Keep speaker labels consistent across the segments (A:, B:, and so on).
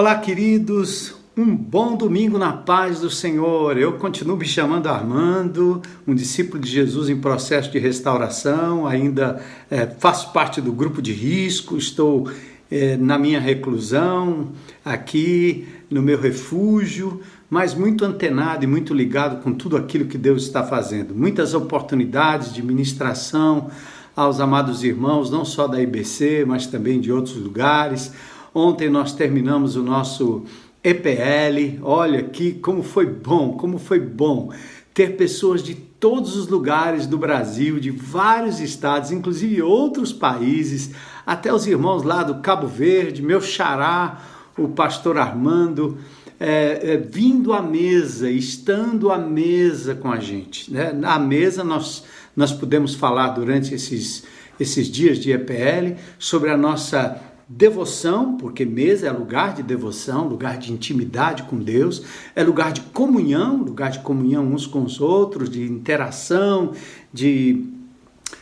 A: Olá, queridos. Um bom domingo na paz do Senhor. Eu continuo me chamando Armando, um discípulo de Jesus em processo de restauração, ainda é, faço parte do grupo de risco, estou é, na minha reclusão, aqui no meu refúgio, mas muito antenado e muito ligado com tudo aquilo que Deus está fazendo. Muitas oportunidades de ministração aos amados irmãos, não só da IBC, mas também de outros lugares Ontem nós terminamos o nosso EPL. Olha aqui como foi bom, como foi bom ter pessoas de todos os lugares do Brasil, de vários estados, inclusive outros países, até os irmãos lá do Cabo Verde, meu xará, o pastor Armando, é, é, vindo à mesa, estando à mesa com a gente. Né? Na mesa nós, nós pudemos falar durante esses, esses dias de EPL sobre a nossa Devoção, porque mesa é lugar de devoção, lugar de intimidade com Deus, é lugar de comunhão, lugar de comunhão uns com os outros, de interação, de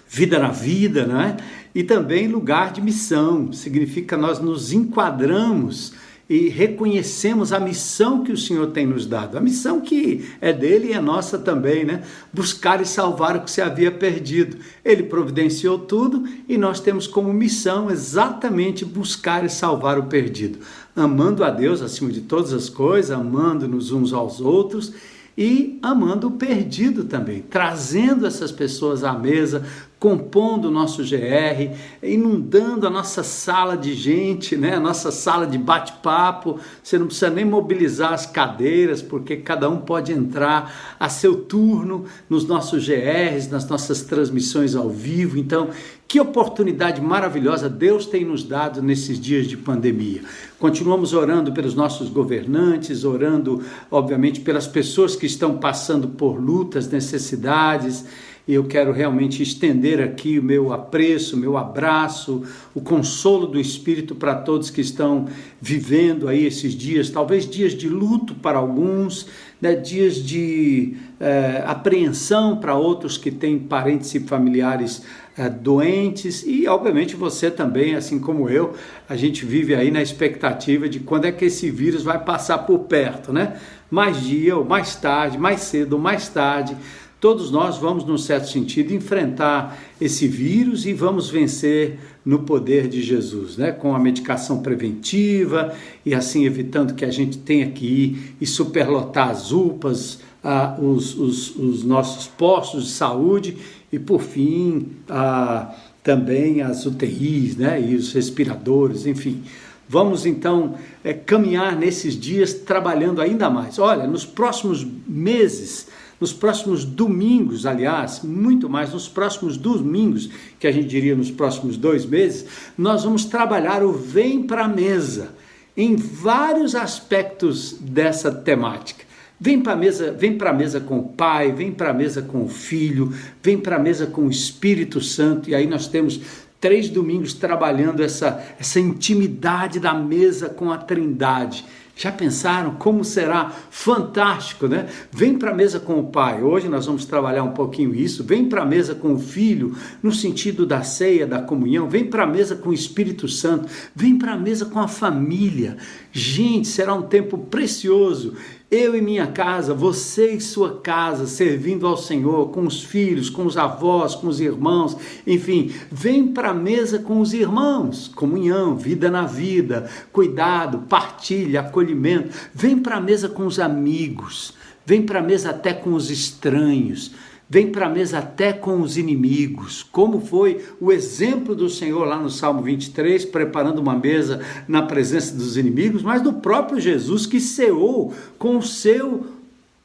A: vida na vida, não é? E também lugar de missão, significa nós nos enquadramos e reconhecemos a missão que o Senhor tem nos dado, a missão que é dele e é nossa também, né? Buscar e salvar o que se havia perdido. Ele providenciou tudo e nós temos como missão exatamente buscar e salvar o perdido, amando a Deus acima de todas as coisas, amando-nos uns aos outros e amando o perdido também, trazendo essas pessoas à mesa, compondo o nosso GR, inundando a nossa sala de gente, né? a nossa sala de bate-papo. Você não precisa nem mobilizar as cadeiras, porque cada um pode entrar a seu turno nos nossos GRs, nas nossas transmissões ao vivo. Então, que oportunidade maravilhosa Deus tem nos dado nesses dias de pandemia. Continuamos orando pelos nossos governantes, orando, obviamente, pelas pessoas que estão passando por lutas, necessidades. E eu quero realmente estender aqui o meu apreço, meu abraço, o consolo do Espírito para todos que estão vivendo aí esses dias, talvez dias de luto para alguns, né, dias de é, apreensão para outros que têm parentes e familiares doentes e, obviamente, você também, assim como eu, a gente vive aí na expectativa de quando é que esse vírus vai passar por perto, né? Mais dia ou mais tarde, mais cedo ou mais tarde Todos nós vamos, num certo sentido, enfrentar esse vírus e vamos vencer no poder de Jesus, né? com a medicação preventiva e assim evitando que a gente tenha que ir e superlotar as UPAs, ah, os, os, os, nossos postos de saúde e, por fim, ah, também as UTIs né? e os respiradores, enfim. Vamos então é, caminhar nesses dias trabalhando ainda mais. Olha, nos próximos meses nos próximos domingos, aliás, muito mais, nos próximos domingos, que a gente diria nos próximos dois meses, nós vamos trabalhar o Vem para a Mesa em vários aspectos dessa temática. Vem para a mesa, vem para a mesa com o Pai, vem para a mesa com o Filho, vem para a mesa com o Espírito Santo, e aí nós temos três domingos trabalhando essa, essa intimidade da mesa com a Trindade. Já pensaram como será fantástico, né? Vem para a mesa com o pai. Hoje nós vamos trabalhar um pouquinho isso. Vem para a mesa com o filho, no sentido da ceia, da comunhão. Vem para a mesa com o Espírito Santo. Vem para a mesa com a família. Gente, será um tempo precioso eu e minha casa, você e sua casa, servindo ao Senhor, com os filhos, com os avós, com os irmãos, enfim, vem para a mesa com os irmãos, comunhão, vida na vida, cuidado, partilha, acolhimento. Vem para a mesa com os amigos, vem para a mesa até com os estranhos vem para a mesa até com os inimigos, como foi o exemplo do Senhor lá no Salmo 23, preparando uma mesa na presença dos inimigos, mas do próprio Jesus que ceou com o seu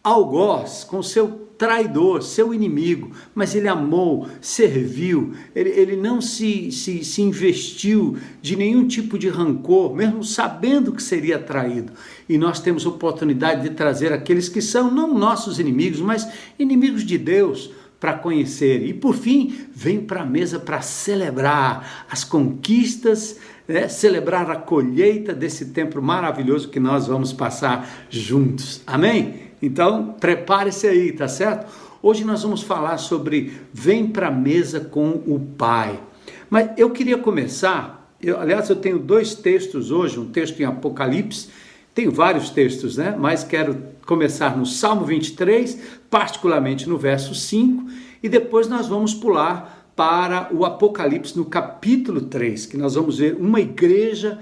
A: algoz, com o seu traidor, seu inimigo, mas ele amou, serviu, ele, ele não se, se, se investiu de nenhum tipo de rancor, mesmo sabendo que seria traído. E nós temos oportunidade de trazer aqueles que são não nossos inimigos, mas inimigos de Deus para conhecer. E por fim, vem para a mesa para celebrar as conquistas, né? celebrar a colheita desse tempo maravilhoso que nós vamos passar juntos. Amém? Então, prepare-se aí, tá certo? Hoje nós vamos falar sobre vem para a mesa com o Pai. Mas eu queria começar Eu, aliás, eu tenho dois textos hoje, um texto em Apocalipse, tenho vários textos, né? Mas quero começar no Salmo 23, particularmente no verso 5, e depois nós vamos pular para o Apocalipse no capítulo 3, que nós vamos ver uma igreja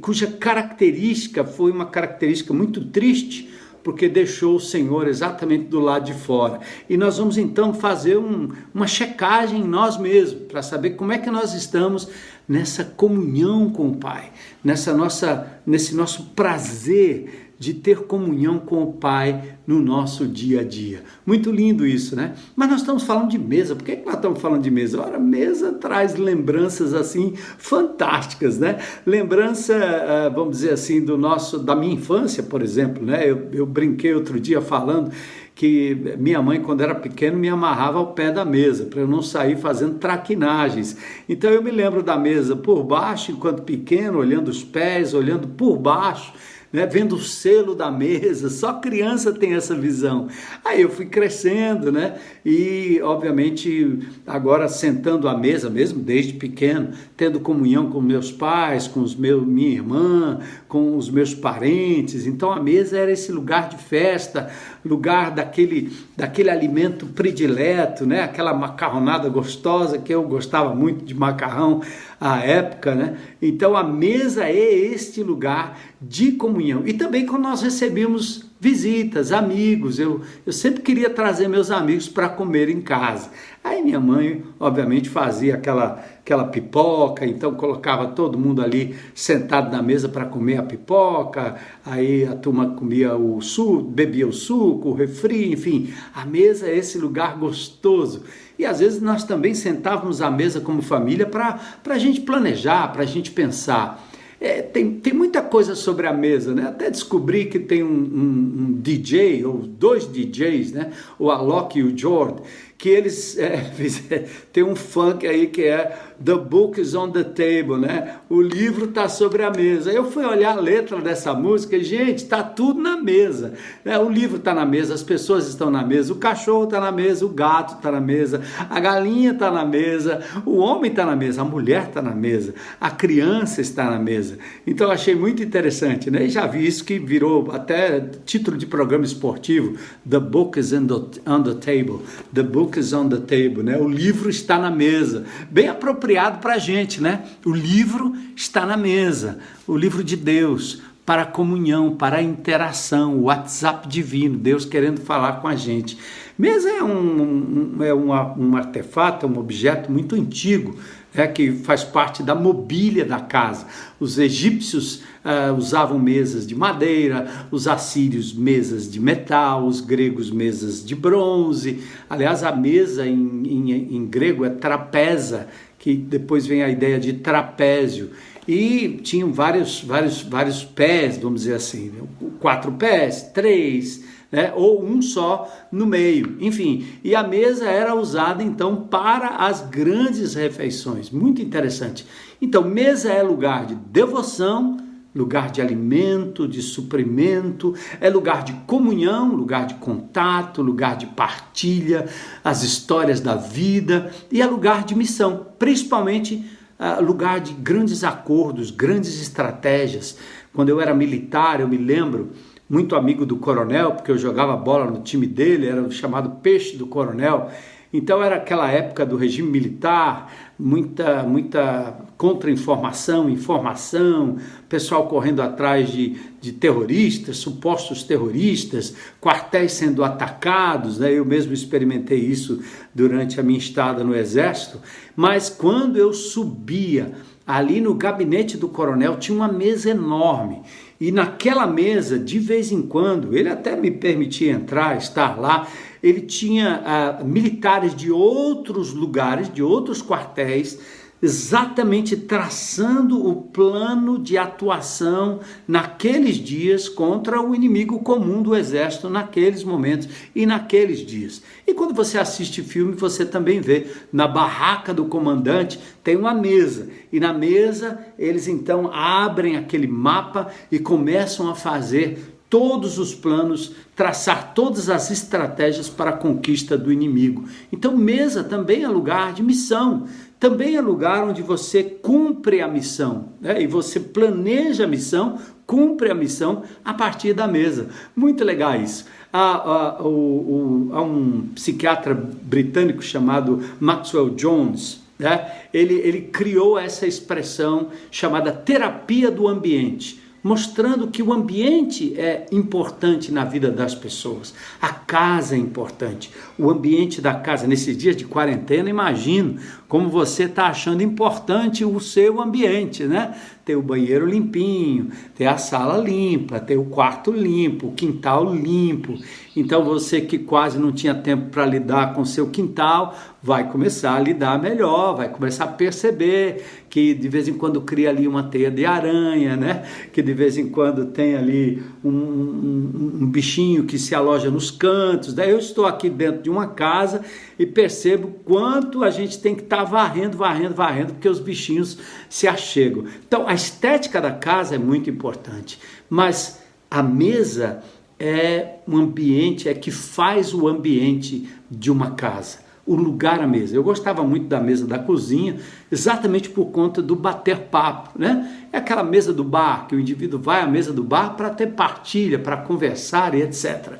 A: cuja característica foi uma característica muito triste, porque deixou o Senhor exatamente do lado de fora. E nós vamos então fazer um, uma checagem em nós mesmos, para saber como é que nós estamos nessa comunhão com o Pai, nessa nossa, nesse nosso prazer de ter comunhão com o Pai no nosso dia a dia. Muito lindo isso, né? Mas nós estamos falando de mesa. Por que nós estamos falando de mesa? Ora, mesa traz lembranças assim fantásticas, né? Lembrança, ah, vamos dizer assim, do nosso, da minha infância, por exemplo, né? Eu, eu brinquei outro dia falando que minha mãe, quando era pequeno, me amarrava ao pé da mesa para eu não sair fazendo traquinagens. Então eu me lembro da mesa por baixo, enquanto pequeno, olhando os pés, olhando por baixo né, vendo o selo da mesa, só criança tem essa visão. Aí eu fui crescendo, né? E obviamente agora sentando à mesa mesmo desde pequeno, tendo comunhão com meus pais, com os meus minha irmã, com os meus parentes. Então a mesa era esse lugar de festa, lugar daquele daquele alimento predileto, né? Aquela macarronada gostosa que eu gostava muito de macarrão à época, né? Então a mesa é este lugar de comunhão. E também quando nós recebemos visitas, amigos, eu, eu sempre queria trazer meus amigos para comer em casa. Aí minha mãe, obviamente, fazia aquela, aquela pipoca, então colocava todo mundo ali sentado na mesa para comer a pipoca, aí a turma comia o suco, bebia o suco, o refri, enfim, a mesa é esse lugar gostoso. E às vezes nós também sentávamos à mesa como família para a gente planejar, para a gente pensar. É, tem, tem muita coisa sobre a mesa, né? Até descobri que tem um, um, um DJ, ou dois DJs, né? O Alok e o Jord, que eles é, tem um funk aí que é The Book is on the Table, né? O livro está sobre a mesa. Eu fui olhar a letra dessa música e, gente, está tudo na mesa. Né? O livro está na mesa, as pessoas estão na mesa, o cachorro está na mesa, o gato está na mesa, a galinha está na mesa, o homem está na mesa, a mulher está na mesa, a criança está na mesa. Então achei muito interessante, né? E já vi isso que virou até título de programa esportivo: The Book is on the, on the Table. The Book is on the table, né? O livro está na mesa. Bem apropriado para a gente, né? O livro está na mesa. O livro de Deus para a comunhão, para a interação, o WhatsApp divino, Deus querendo falar com a gente. Mesa é um, um é um artefato, é um objeto muito antigo, é, que faz parte da mobília da casa. Os egípcios uh, usavam mesas de madeira, os assírios mesas de metal, os gregos mesas de bronze. Aliás, a mesa em, em, em grego é trapeza, que depois vem a ideia de trapézio. E tinham vários, vários, vários pés, vamos dizer assim, quatro pés, três, né? ou um só no meio. Enfim, e a mesa era usada então para as grandes refeições. Muito interessante. Então, mesa é lugar de devoção, lugar de alimento, de suprimento, é lugar de comunhão, lugar de contato, lugar de partilha, as histórias da vida e é lugar de missão, principalmente uh, lugar de grandes acordos, grandes estratégias. Quando eu era militar, eu me lembro muito amigo do coronel, porque eu jogava bola no time dele, era o chamado peixe do coronel. Então era aquela época do regime militar, muita muita contra-informação, informação, pessoal correndo atrás de, de terroristas, supostos terroristas, quartéis sendo atacados, né? eu mesmo experimentei isso durante a minha estada no exército, mas quando eu subia ali no gabinete do coronel tinha uma mesa enorme e naquela mesa, de vez em quando, ele até me permitia entrar, estar lá. Ele tinha ah, militares de outros lugares, de outros quartéis, exatamente traçando o plano de atuação naqueles dias contra o inimigo comum do exército naqueles momentos e naqueles dias. E quando você assiste filme, você também vê na barraca do comandante tem uma mesa e na mesa eles então abrem aquele mapa e começam a fazer todos os planos, traçar todas as estratégias para a conquista do inimigo. Então, mesa também é lugar de missão também é lugar onde você cumpre a missão, né? e você planeja a missão, cumpre a missão a partir da mesa. Muito legal isso. Há, há, o, o, há um psiquiatra britânico chamado Maxwell Jones, né? ele, ele criou essa expressão chamada terapia do ambiente mostrando que o ambiente é importante na vida das pessoas. A casa é importante. O ambiente da casa, nesses dias de quarentena, imagino como você está achando importante o seu ambiente, né? Ter o banheiro limpinho, ter a sala limpa, ter o quarto limpo, o quintal limpo. Então você que quase não tinha tempo para lidar com seu quintal, vai começar a lidar melhor, vai começar a perceber que de vez em quando cria ali uma teia de aranha, né? Que de vez em quando tem ali um, um, um bichinho que se aloja nos cantos. Daí eu estou aqui dentro de uma casa e percebo quanto a gente tem que estar tá varrendo, varrendo, varrendo, porque os bichinhos se achegam. Então a estética da casa é muito importante, mas a mesa é um ambiente, é que faz o ambiente de uma casa o lugar à mesa. Eu gostava muito da mesa da cozinha, exatamente por conta do bater papo, né? É aquela mesa do bar, que o indivíduo vai à mesa do bar para ter partilha, para conversar e etc.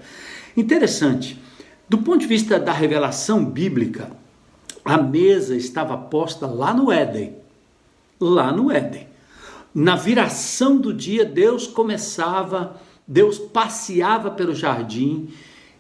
A: Interessante. Do ponto de vista da revelação bíblica, a mesa estava posta lá no Éden. Lá no Éden. Na viração do dia, Deus começava, Deus passeava pelo jardim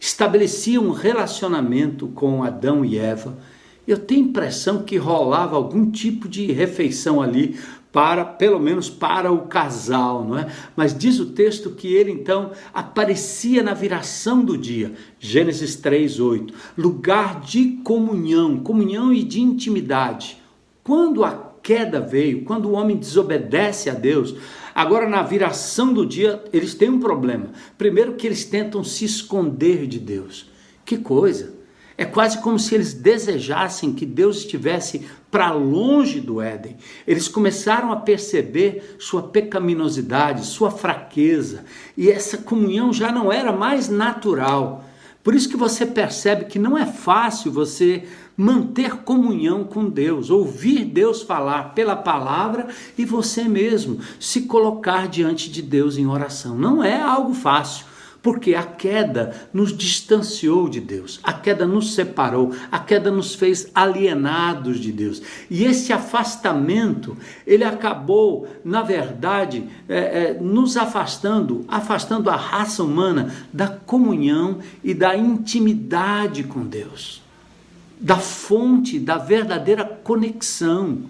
A: estabelecia um relacionamento com Adão e Eva. Eu tenho impressão que rolava algum tipo de refeição ali para, pelo menos para o casal, não é? Mas diz o texto que ele então aparecia na viração do dia. Gênesis 3:8, lugar de comunhão, comunhão e de intimidade. Quando a queda veio, quando o homem desobedece a Deus, Agora, na viração do dia, eles têm um problema. Primeiro, que eles tentam se esconder de Deus. Que coisa! É quase como se eles desejassem que Deus estivesse para longe do Éden. Eles começaram a perceber sua pecaminosidade, sua fraqueza, e essa comunhão já não era mais natural. Por isso que você percebe que não é fácil você manter comunhão com Deus, ouvir Deus falar pela palavra e você mesmo se colocar diante de Deus em oração. Não é algo fácil. Porque a queda nos distanciou de Deus, a queda nos separou, a queda nos fez alienados de Deus. E esse afastamento, ele acabou, na verdade, é, é, nos afastando, afastando a raça humana da comunhão e da intimidade com Deus da fonte da verdadeira conexão,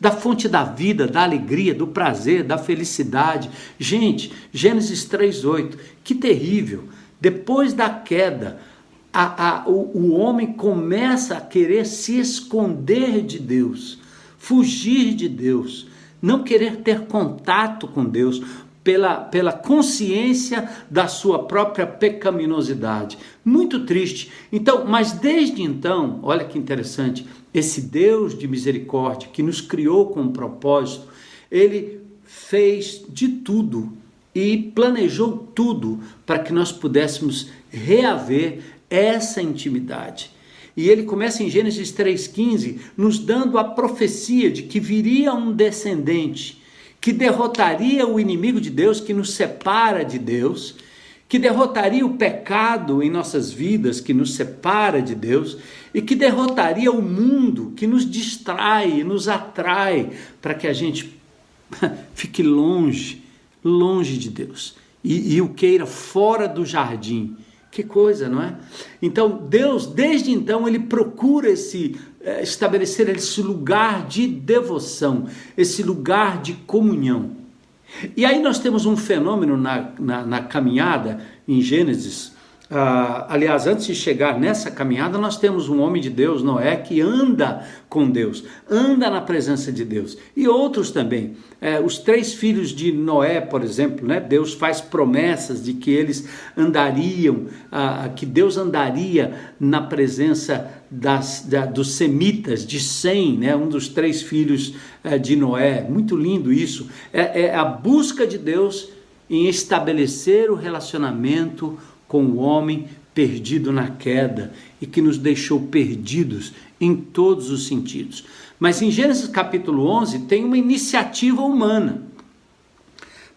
A: da fonte da vida, da alegria, do prazer, da felicidade. Gente, Gênesis 3:8, que terrível! Depois da queda, a, a, o, o homem começa a querer se esconder de Deus, fugir de Deus, não querer ter contato com Deus, pela, pela consciência da sua própria pecaminosidade. Muito triste. Então, mas desde então, olha que interessante, esse Deus de misericórdia que nos criou com um propósito, ele fez de tudo e planejou tudo para que nós pudéssemos reaver essa intimidade. E ele começa em Gênesis 3,15, nos dando a profecia de que viria um descendente que derrotaria o inimigo de Deus que nos separa de Deus, que derrotaria o pecado em nossas vidas que nos separa de Deus e que derrotaria o mundo que nos distrai, nos atrai para que a gente fique longe, longe de Deus e, e o queira fora do jardim. Que coisa, não é? Então, Deus, desde então, ele procura esse estabelecer esse lugar de devoção, esse lugar de comunhão. E aí nós temos um fenômeno na, na, na caminhada em Gênesis ah, aliás, antes de chegar nessa caminhada, nós temos um homem de Deus, Noé, que anda com Deus, anda na presença de Deus. E outros também. É, os três filhos de Noé, por exemplo, né? Deus faz promessas de que eles andariam, ah, que Deus andaria na presença das, da, dos semitas, de Sem, né? um dos três filhos é, de Noé. Muito lindo isso. É, é a busca de Deus em estabelecer o relacionamento com o homem perdido na queda e que nos deixou perdidos em todos os sentidos. Mas em Gênesis capítulo 11 tem uma iniciativa humana.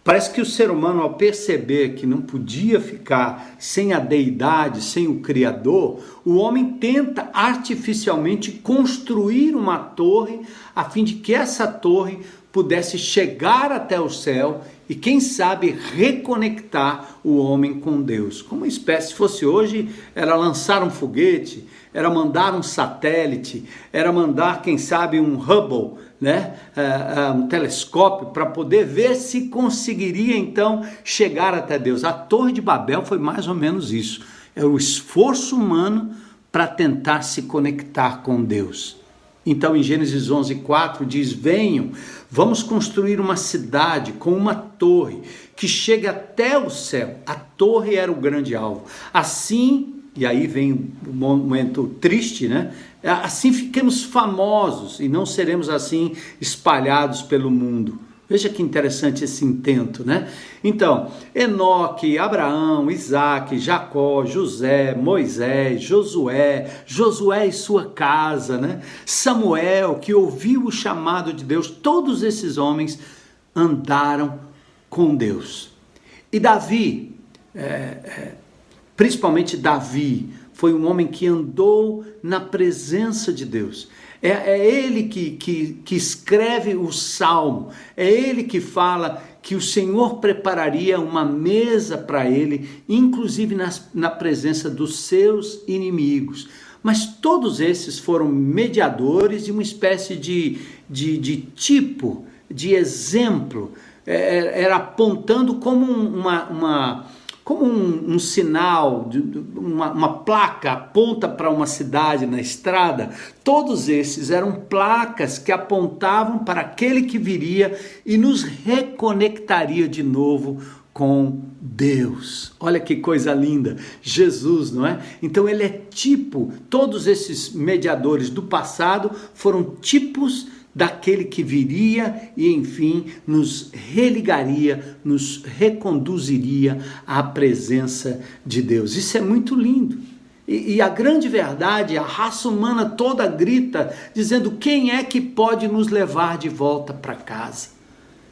A: Parece que o ser humano, ao perceber que não podia ficar sem a deidade, sem o Criador, o homem tenta artificialmente construir uma torre a fim de que essa torre pudesse chegar até o céu e, quem sabe, reconectar o homem com Deus. Como uma espécie, se fosse hoje, era lançar um foguete, era mandar um satélite, era mandar, quem sabe, um Hubble né, uh, um telescópio para poder ver se conseguiria então chegar até Deus. A Torre de Babel foi mais ou menos isso. É o esforço humano para tentar se conectar com Deus. Então, em Gênesis 11:4 diz: "Venham, vamos construir uma cidade com uma torre que chegue até o céu". A torre era o grande alvo. Assim, e aí vem o momento triste, né? Assim fiquemos famosos e não seremos assim espalhados pelo mundo. Veja que interessante esse intento, né? Então, Enoque, Abraão, Isaac, Jacó, José, Moisés, Josué, Josué e sua casa, né? Samuel, que ouviu o chamado de Deus, todos esses homens andaram com Deus. E Davi, é, é, principalmente Davi, foi um homem que andou na presença de Deus. É, é ele que, que, que escreve o salmo, é ele que fala que o Senhor prepararia uma mesa para ele, inclusive nas, na presença dos seus inimigos. Mas todos esses foram mediadores de uma espécie de, de, de tipo, de exemplo, é, é era apontando como uma, uma como um, um sinal, uma, uma placa aponta para uma cidade na estrada, todos esses eram placas que apontavam para aquele que viria e nos reconectaria de novo com Deus. Olha que coisa linda, Jesus, não é? Então ele é tipo, todos esses mediadores do passado foram tipos daquele que viria e, enfim, nos religaria, nos reconduziria à presença de Deus. Isso é muito lindo. E, e, a grande verdade, a raça humana toda grita, dizendo: quem é que pode nos levar de volta para casa?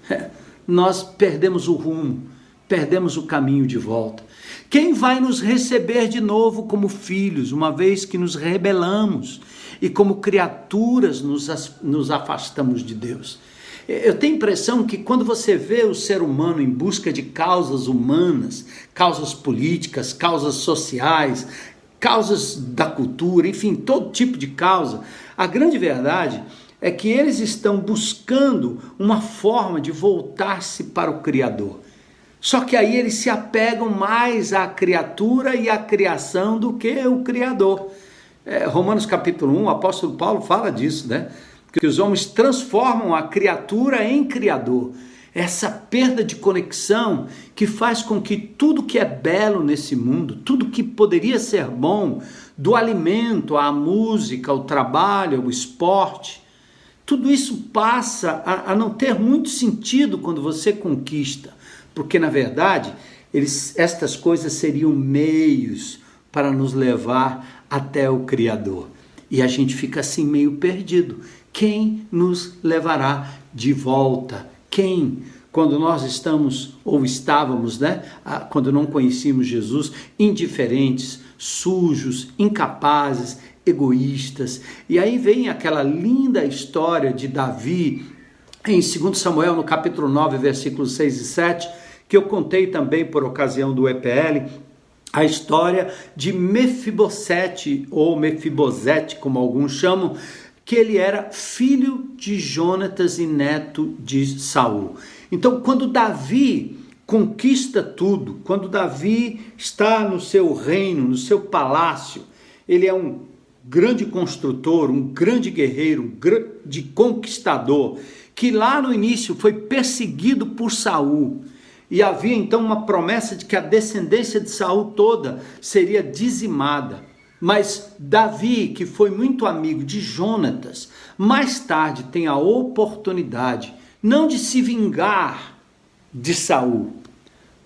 A: É, nós perdemos o rumo, perdemos o caminho de volta. Quem vai nos receber de novo como filhos, uma vez que nos rebelamos e como criaturas nos, nos afastamos de Deus. Eu tenho a impressão que quando você vê o ser humano em busca de causas humanas, causas políticas, causas sociais, causas da cultura, enfim, todo tipo de causa, a grande verdade é que eles estão buscando uma forma de voltar-se para o Criador. Só que aí eles se apegam mais à criatura e à criação do que o Criador. É, Romanos capítulo 1, o apóstolo Paulo fala disso, né? Que os homens transformam a criatura em criador. Essa perda de conexão que faz com que tudo que é belo nesse mundo, tudo que poderia ser bom, do alimento à música, ao trabalho, ao esporte, tudo isso passa a, a não ter muito sentido quando você conquista, porque na verdade eles, estas coisas seriam meios para nos levar até o Criador. E a gente fica assim meio perdido. Quem nos levará de volta? Quem? Quando nós estamos ou estávamos, né? Quando não conhecíamos Jesus, indiferentes, sujos, incapazes, egoístas. E aí vem aquela linda história de Davi em 2 Samuel, no capítulo 9, versículos 6 e 7, que eu contei também por ocasião do EPL, a história de Mefibosete, ou Mefibosete, como alguns chamam, que ele era filho de Jonatas e neto de Saul. Então, quando Davi conquista tudo, quando Davi está no seu reino, no seu palácio, ele é um grande construtor, um grande guerreiro, um grande conquistador, que lá no início foi perseguido por Saul e havia então uma promessa de que a descendência de Saul toda seria dizimada. Mas Davi, que foi muito amigo de Jonatas, mais tarde tem a oportunidade não de se vingar de Saul,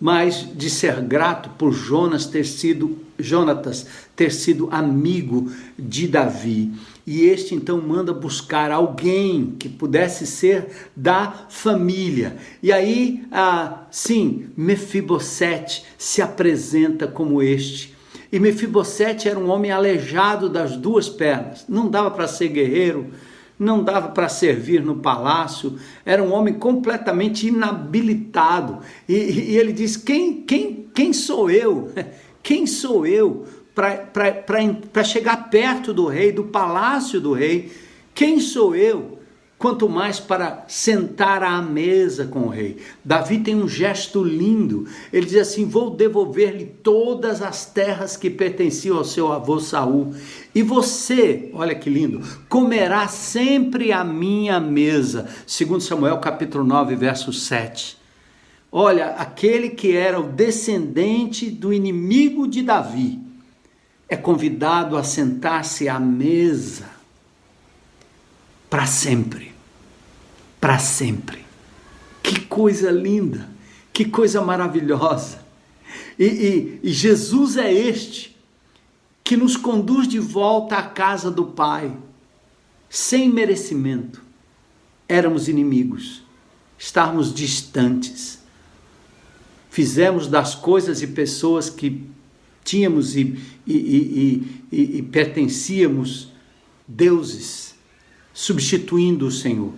A: mas de ser grato por Jonas ter sido Jonatas ter sido amigo de Davi. E este então manda buscar alguém que pudesse ser da família. E aí, ah, sim, Mefibosete se apresenta como este. E Mefibosete era um homem aleijado das duas pernas. Não dava para ser guerreiro, não dava para servir no palácio, era um homem completamente inabilitado. E, e ele diz: quem, quem, quem sou eu? Quem sou eu para chegar perto do rei, do palácio do rei? Quem sou eu? Quanto mais para sentar à mesa com o rei. Davi tem um gesto lindo. Ele diz assim: Vou devolver-lhe todas as terras que pertenciam ao seu avô Saul. E você, olha que lindo, comerá sempre a minha mesa. Segundo Samuel capítulo 9, verso 7. Olha, aquele que era o descendente do inimigo de Davi é convidado a sentar-se à mesa para sempre. Para sempre. Que coisa linda, que coisa maravilhosa. E, e, e, Jesus é este que nos conduz de volta à casa do Pai, sem merecimento. Éramos inimigos, estávamos distantes fizemos das coisas e pessoas que tínhamos e, e, e, e pertencíamos deuses, substituindo o Senhor.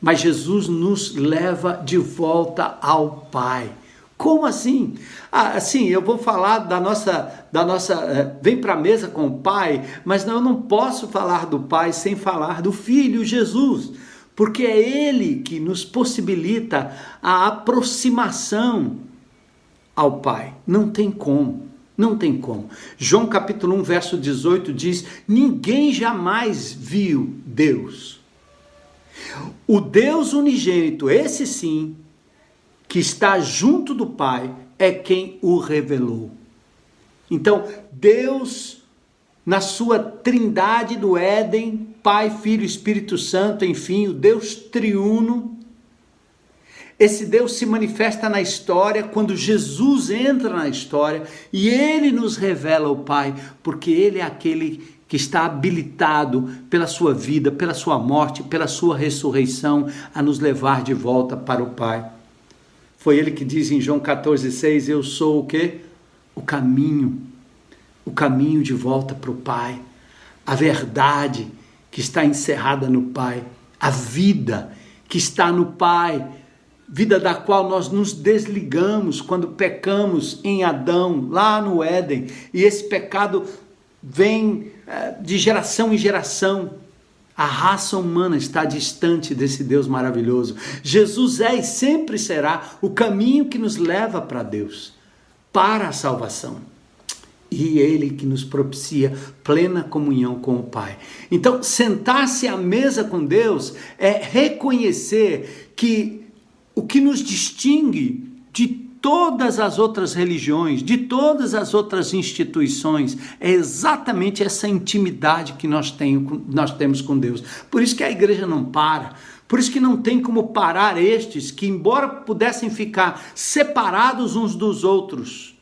A: Mas Jesus nos leva de volta ao Pai. Como assim? Ah, assim, eu vou falar da nossa, da nossa, uh, vem para a mesa com o Pai, mas não, eu não posso falar do Pai sem falar do Filho Jesus, porque é Ele que nos possibilita a aproximação ao Pai. Não tem como. Não tem como. João capítulo 1, verso 18 diz: Ninguém jamais viu Deus. O Deus unigênito, esse sim, que está junto do Pai, é quem o revelou. Então, Deus, na sua trindade do Éden, Pai, Filho Espírito Santo, enfim, o Deus triuno, esse Deus se manifesta na história quando Jesus entra na história e ele nos revela o Pai, porque ele é aquele que está habilitado pela sua vida, pela sua morte, pela sua ressurreição a nos levar de volta para o Pai. Foi ele que diz em João 14:6, eu sou o que? O caminho. O caminho de volta para o Pai. A verdade que está encerrada no Pai, a vida que está no Pai vida da qual nós nos desligamos quando pecamos em Adão, lá no Éden, e esse pecado vem eh, de geração em geração. A raça humana está distante desse Deus maravilhoso. Jesus é e sempre será o caminho que nos leva para Deus, para a salvação. E Ele que nos propicia plena comunhão com o Pai. Então, sentar-se à mesa com Deus é reconhecer que o que nos distingue de todas as outras religiões, de todas as outras instituições, é exatamente essa intimidade que nós, nós temos com Deus. Por isso que a igreja não para. Por isso que não tem como parar estes que, embora pudessem ficar separados uns dos outros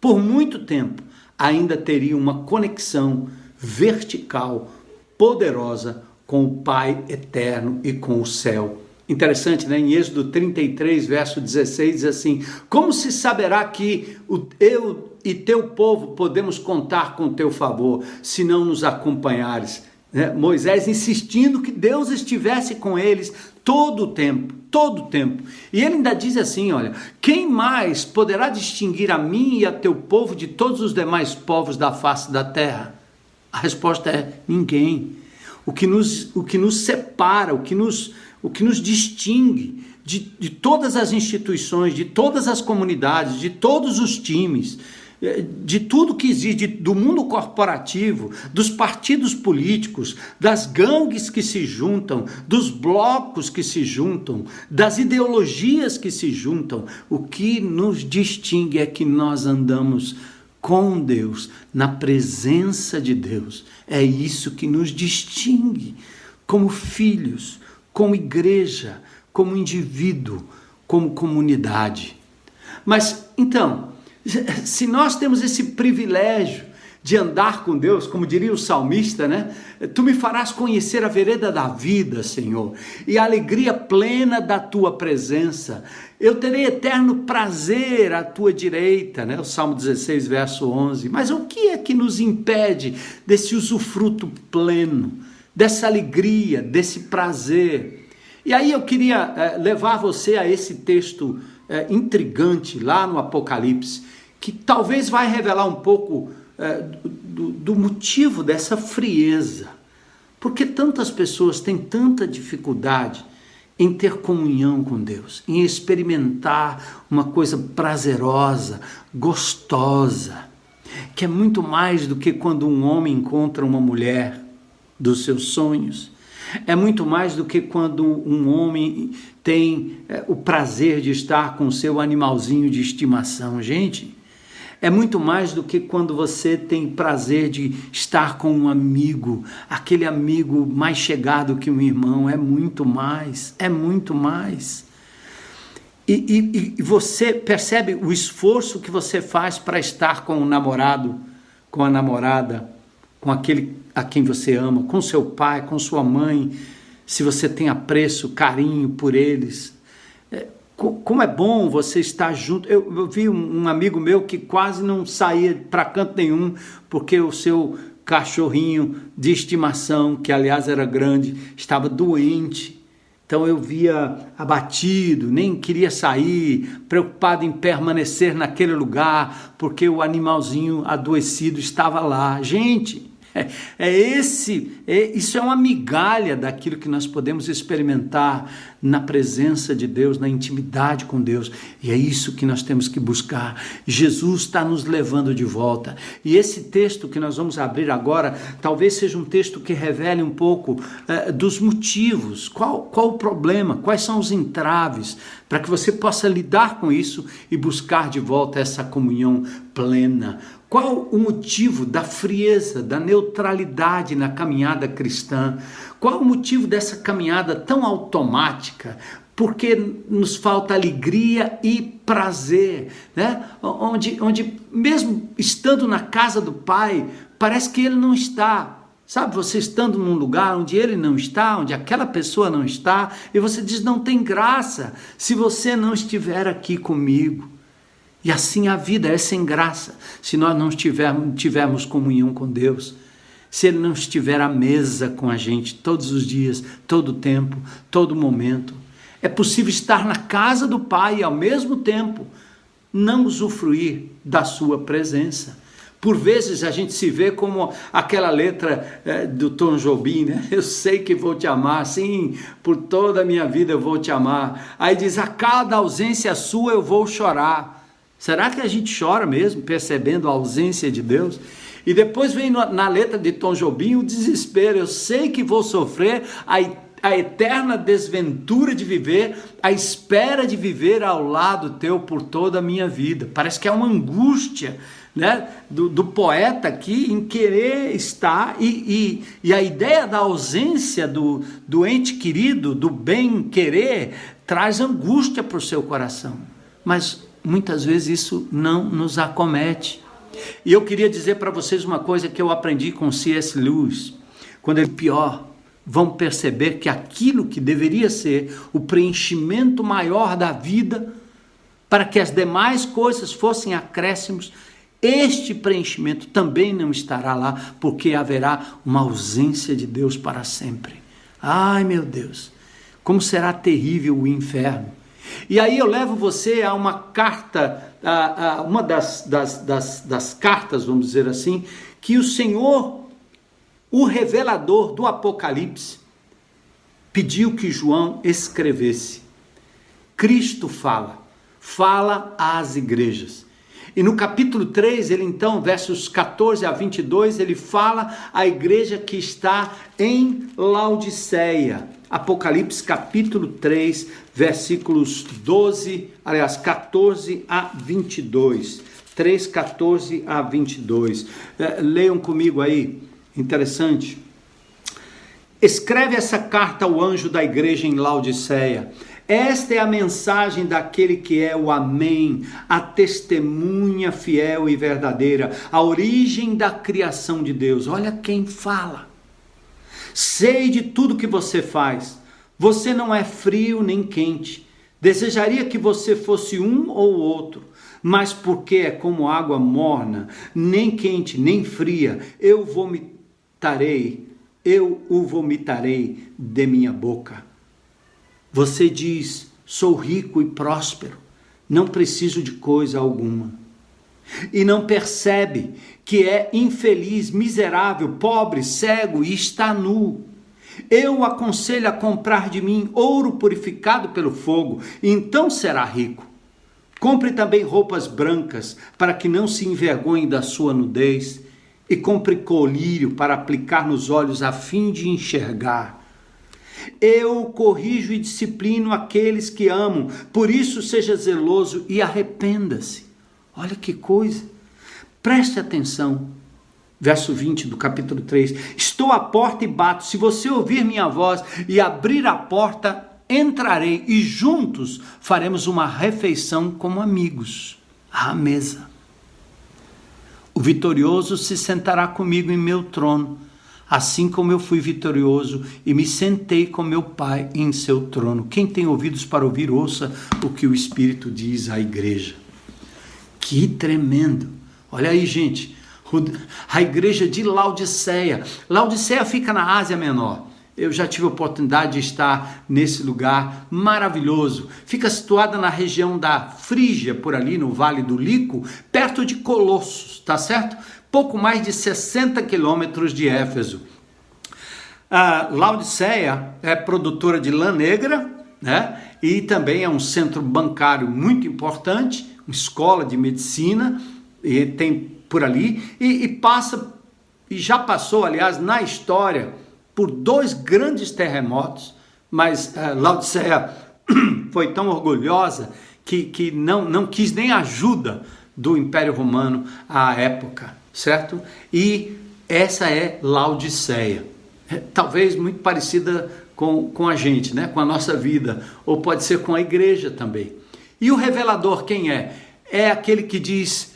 A: por muito tempo, ainda teriam uma conexão vertical, poderosa com o Pai eterno e com o céu Interessante, né? Em Êxodo 33, verso 16, diz assim: Como se saberá que eu e teu povo podemos contar com teu favor, se não nos acompanhares? Né? Moisés insistindo que Deus estivesse com eles todo o tempo, todo o tempo. E ele ainda diz assim: olha, quem mais poderá distinguir a mim e a teu povo de todos os demais povos da face da terra? A resposta é: ninguém. O que nos, o que nos separa, o que nos o que nos distingue de, de todas as instituições, de todas as comunidades, de todos os times, eh, de tudo que existe, do mundo corporativo, dos partidos políticos, das gangues que se juntam, dos blocos que se juntam, das ideologias que se juntam, o que nos distingue é que nós andamos com Deus, na presença de Deus. É isso que nos distingue como filhos, como igreja, como indivíduo, como comunidade. Mas então, se nós temos esse privilégio de andar com Deus, como diria o salmista, né? Tu me farás conhecer a vereda da vida, Senhor, e a alegria plena da tua presença. Eu terei eterno prazer à tua direita, né? O Salmo 16, verso 11. Mas o que é que nos impede desse usufruto pleno, dessa alegria, desse prazer? E aí eu queria é, levar você a esse texto é, intrigante lá no Apocalipse, que talvez vai revelar um pouco é, do, do motivo dessa frieza. Porque tantas pessoas têm tanta dificuldade em ter comunhão com Deus, em experimentar uma coisa prazerosa, gostosa, que é muito mais do que quando um homem encontra uma mulher dos seus sonhos. É muito mais do que quando um homem tem é, o prazer de estar com seu animalzinho de estimação. Gente, é muito mais do que quando você tem prazer de estar com um amigo, aquele amigo mais chegado que um irmão. É muito mais, é muito mais. E, e, e você percebe o esforço que você faz para estar com o namorado, com a namorada, com aquele a quem você ama, com seu pai, com sua mãe, se você tem apreço, carinho por eles. É, como é bom você estar junto. Eu, eu vi um, um, amigo meu que quase não saía para canto nenhum, porque o seu cachorrinho de estimação, que aliás era grande, estava doente. Então eu via abatido, nem queria sair, preocupado em permanecer naquele lugar, porque o animalzinho adoecido estava lá. Gente, é, é esse, é, isso é uma migalha daquilo que nós podemos experimentar na presença de Deus, na intimidade com Deus. E é isso que nós temos que buscar. Jesus está nos levando de volta. E esse texto que nós vamos abrir agora, talvez seja um texto que revele um pouco uh, dos motivos, qual, qual o problema, quais são os entraves, para que você possa lidar com isso e buscar de volta essa comunhão plena. Qual o motivo da frieza, da neutralidade na caminhada cristã? Qual o motivo dessa caminhada tão automática? Porque nos falta alegria e prazer, né? Onde, onde mesmo estando na casa do Pai, parece que Ele não está. Sabe, você estando num lugar onde ele não está, onde aquela pessoa não está, e você diz: não tem graça se você não estiver aqui comigo. E assim a vida é sem graça se nós não tivermos, tivermos comunhão com Deus se Ele não estiver à mesa com a gente todos os dias, todo tempo, todo momento. É possível estar na casa do Pai e ao mesmo tempo não usufruir da Sua presença. Por vezes a gente se vê como aquela letra é, do Tom Jobim, né? Eu sei que vou te amar, sim, por toda a minha vida eu vou te amar. Aí diz: a cada ausência sua eu vou chorar. Será que a gente chora mesmo, percebendo a ausência de Deus? E depois vem na letra de Tom Jobim o desespero. Eu sei que vou sofrer a, a eterna desventura de viver, a espera de viver ao lado teu por toda a minha vida. Parece que é uma angústia né, do, do poeta aqui em querer estar, e, e, e a ideia da ausência do, do ente querido, do bem querer, traz angústia para o seu coração. Mas muitas vezes isso não nos acomete. E eu queria dizer para vocês uma coisa que eu aprendi com C.S. Lewis. Quando ele pior, vão perceber que aquilo que deveria ser o preenchimento maior da vida, para que as demais coisas fossem acréscimos, este preenchimento também não estará lá, porque haverá uma ausência de Deus para sempre. Ai meu Deus, como será terrível o inferno. E aí eu levo você a uma carta a, a, uma das, das, das, das cartas, vamos dizer assim, que o Senhor, o revelador do Apocalipse, pediu que João escrevesse. Cristo fala, fala às igrejas. E no capítulo 3, ele então, versos 14 a 22, ele fala à igreja que está em Laodiceia. Apocalipse capítulo 3, versículos 12, aliás, 14 a 22. 3, 14 a 22. É, leiam comigo aí, interessante. Escreve essa carta ao anjo da igreja em Laodiceia. Esta é a mensagem daquele que é o Amém, a testemunha fiel e verdadeira, a origem da criação de Deus. Olha quem fala. Sei de tudo que você faz. Você não é frio nem quente. Desejaria que você fosse um ou outro, mas porque é como água morna, nem quente nem fria, eu vomitarei, eu o vomitarei de minha boca. Você diz: sou rico e próspero, não preciso de coisa alguma. E não percebe que é infeliz, miserável, pobre, cego e está nu. Eu aconselho a comprar de mim ouro purificado pelo fogo, então será rico. Compre também roupas brancas, para que não se envergonhe da sua nudez, e compre colírio para aplicar nos olhos a fim de enxergar. Eu corrijo e disciplino aqueles que amam, por isso seja zeloso e arrependa-se. Olha que coisa. Preste atenção. Verso 20 do capítulo 3: Estou à porta e bato. Se você ouvir minha voz e abrir a porta, entrarei e juntos faremos uma refeição como amigos, à mesa. O vitorioso se sentará comigo em meu trono assim como eu fui vitorioso e me sentei com meu Pai em seu trono. Quem tem ouvidos para ouvir, ouça o que o Espírito diz à igreja. Que tremendo! Olha aí, gente, a igreja de Laodiceia. Laodiceia fica na Ásia Menor. Eu já tive a oportunidade de estar nesse lugar maravilhoso. Fica situada na região da Frígia, por ali no Vale do Lico, perto de Colossos, tá certo? pouco mais de 60 quilômetros de Éfeso. A Laodiceia é produtora de lã negra, né? E também é um centro bancário muito importante, escola de medicina, e tem por ali, e, e passa, e já passou, aliás, na história, por dois grandes terremotos, mas uh, Laodiceia foi tão orgulhosa que, que não, não quis nem ajuda do Império Romano à época certo? E essa é Laodiceia. É, talvez muito parecida com, com a gente, né? com a nossa vida, ou pode ser com a igreja também. E o revelador quem é? É aquele que diz: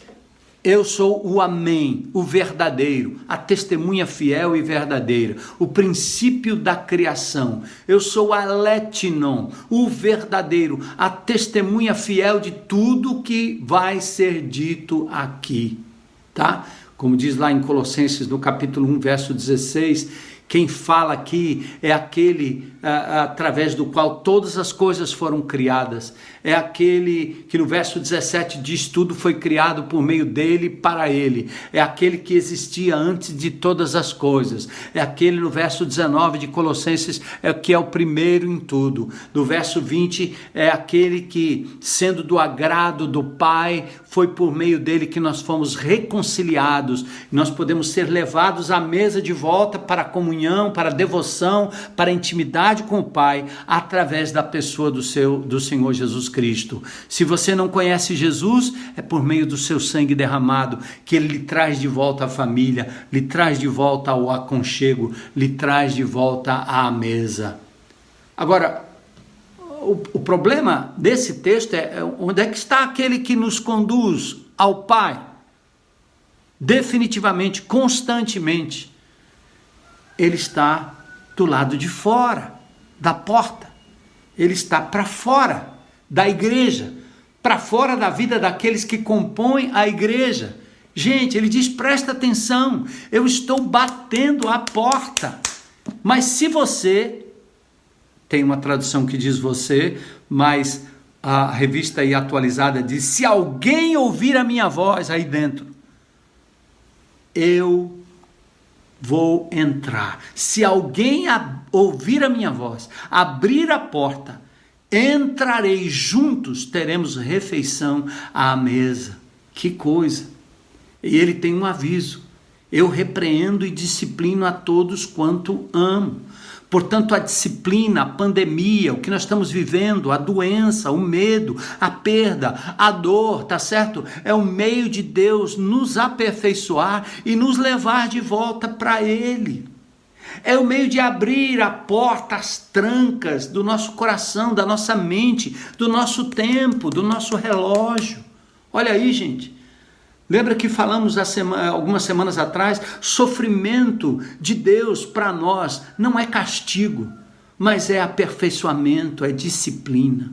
A: Eu sou o Amém, o verdadeiro, a testemunha fiel e verdadeira, o princípio da criação. Eu sou a Letinon, o verdadeiro, a testemunha fiel de tudo que vai ser dito aqui, tá? Como diz lá em Colossenses, no capítulo 1, verso 16, quem fala aqui é aquele através do qual todas as coisas foram criadas. É aquele que no verso 17 diz: tudo foi criado por meio dele para ele. É aquele que existia antes de todas as coisas. É aquele no verso 19 de Colossenses é que é o primeiro em tudo. No verso 20 é aquele que, sendo do agrado do Pai, foi por meio dele que nós fomos reconciliados. Nós podemos ser levados à mesa de volta para a comunhão, para a devoção, para intimidade com o Pai através da pessoa do seu do Senhor Jesus Cristo. Se você não conhece Jesus, é por meio do seu sangue derramado que ele lhe traz de volta a família, lhe traz de volta ao aconchego, lhe traz de volta à mesa. Agora, o, o problema desse texto é, é onde é que está aquele que nos conduz ao Pai? Definitivamente, constantemente, ele está do lado de fora da porta, ele está para fora da igreja, para fora da vida daqueles que compõem a igreja. Gente, ele diz: presta atenção, eu estou batendo a porta. Mas se você, tem uma tradução que diz você, mas a revista aí atualizada diz: se alguém ouvir a minha voz aí dentro, eu vou entrar. Se alguém ouvir a minha voz, abrir a porta, entrarei juntos, teremos refeição à mesa. Que coisa! E ele tem um aviso: eu repreendo e disciplino a todos quanto amo. Portanto, a disciplina, a pandemia, o que nós estamos vivendo, a doença, o medo, a perda, a dor, tá certo? É o meio de Deus nos aperfeiçoar e nos levar de volta para Ele. é o meio de abrir a porta, as trancas do nosso coração, da nossa mente, do nosso tempo, do nosso relógio. Olha aí, gente. Lembra que falamos algumas semanas atrás? Sofrimento de Deus para nós não é castigo, mas é aperfeiçoamento, é disciplina.